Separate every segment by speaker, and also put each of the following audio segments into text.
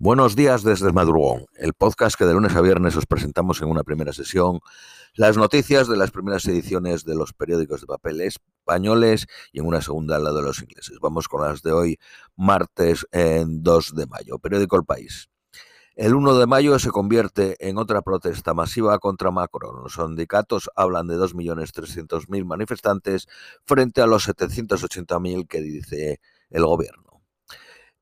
Speaker 1: Buenos días desde Madrugón, el podcast que de lunes a viernes os presentamos en una primera sesión las noticias de las primeras ediciones de los periódicos de papel españoles y en una segunda la de los ingleses. Vamos con las de hoy, martes en 2 de mayo. Periódico El País. El 1 de mayo se convierte en otra protesta masiva contra Macron. Los sindicatos hablan de 2.300.000 manifestantes frente a los 780.000 que dice el gobierno.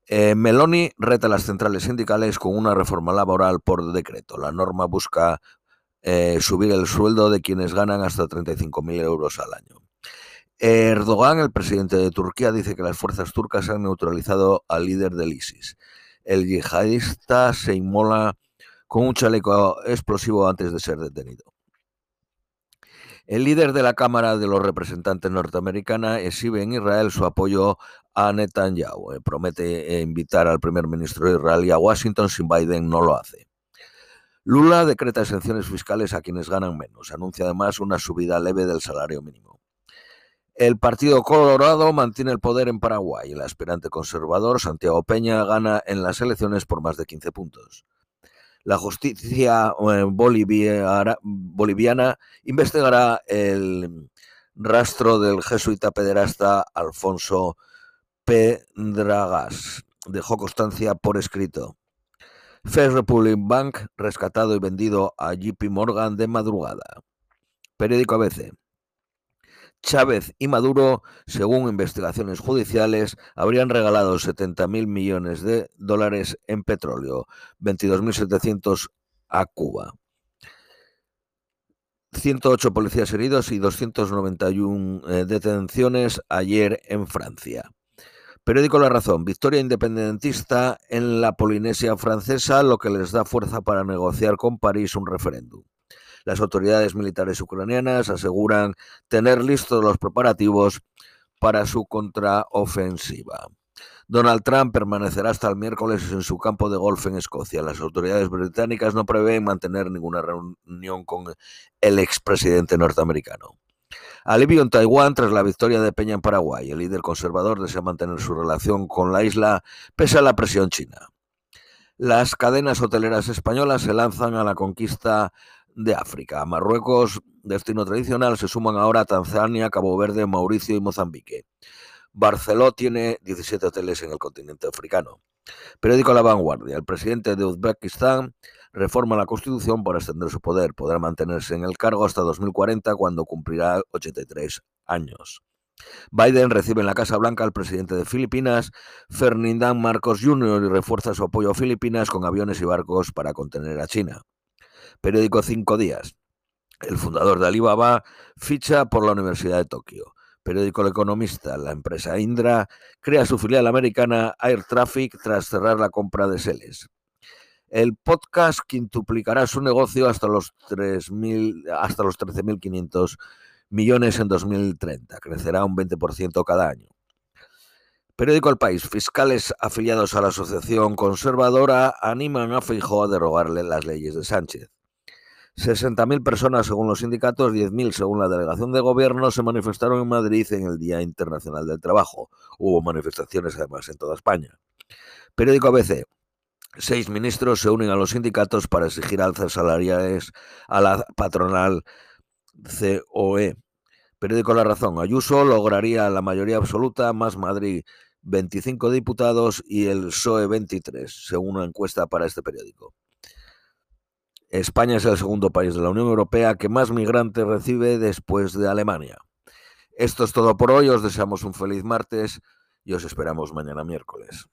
Speaker 1: Eh, Meloni reta las centrales sindicales con una reforma laboral por decreto. La norma busca eh, subir el sueldo de quienes ganan hasta 35.000 euros al año. Erdogan, el presidente de Turquía, dice que las fuerzas turcas han neutralizado al líder del ISIS. El yihadista se inmola con un chaleco explosivo antes de ser detenido. El líder de la Cámara de los Representantes norteamericana exhibe en Israel su apoyo a Netanyahu. Eh, promete eh, invitar al primer ministro de Israel y a Washington si Biden no lo hace. Lula decreta exenciones fiscales a quienes ganan menos. Anuncia además una subida leve del salario mínimo. El Partido Colorado mantiene el poder en Paraguay. El aspirante conservador Santiago Peña gana en las elecciones por más de 15 puntos la justicia eh, boliviana investigará el rastro del jesuita pederasta Alfonso Pedragas. Dejó constancia por escrito. First Republic Bank rescatado y vendido a JP Morgan de madrugada. Periódico ABC. Chávez y Maduro, según investigaciones judiciales, habrían regalado 70.000 millones de dólares en petróleo, 22.700 a Cuba. 108 policías heridos y 291 eh, detenciones ayer en Francia. Periódico La Razón. Victoria independentista en la Polinesia francesa, lo que les da fuerza para negociar con París un referéndum. Las autoridades militares ucranianas aseguran tener listos los preparativos para su contraofensiva. Donald Trump permanecerá hasta el miércoles en su campo de golf en Escocia. Las autoridades británicas no prevén mantener ninguna reunión con el expresidente norteamericano. Alivio en Taiwán tras la victoria de Peña en Paraguay. El líder conservador desea mantener su relación con la isla pese a la presión china. Las cadenas hoteleras españolas se lanzan a la conquista de África. Marruecos, destino tradicional, se suman ahora Tanzania, Cabo Verde, Mauricio y Mozambique. Barceló tiene 17 hoteles en el continente africano. Periódico La Vanguardia. El presidente de Uzbekistán reforma la constitución para extender su poder. Podrá mantenerse en el cargo hasta 2040 cuando cumplirá 83 años. Biden recibe en la Casa Blanca al presidente de Filipinas, Ferdinand Marcos Jr., y refuerza su apoyo a Filipinas con aviones y barcos para contener a China. Periódico Cinco Días. El fundador de Alibaba ficha por la Universidad de Tokio. Periódico El Economista. La empresa Indra crea su filial americana Air Traffic tras cerrar la compra de Seles. El podcast quintuplicará su negocio hasta los, hasta los 13.500 millones en 2030. Crecerá un 20% cada año. Periódico El País. Fiscales afiliados a la Asociación Conservadora animan a Feijóo a derogarle las leyes de Sánchez. 60.000 personas según los sindicatos, 10.000 según la delegación de gobierno se manifestaron en Madrid en el Día Internacional del Trabajo. Hubo manifestaciones además en toda España. Periódico ABC. Seis ministros se unen a los sindicatos para exigir alzas salariales a la patronal COE. Periódico La Razón. Ayuso lograría la mayoría absoluta, más Madrid 25 diputados y el PSOE 23, según una encuesta para este periódico. España es el segundo país de la Unión Europea que más migrantes recibe después de Alemania. Esto es todo por hoy, os deseamos un feliz martes y os esperamos mañana miércoles.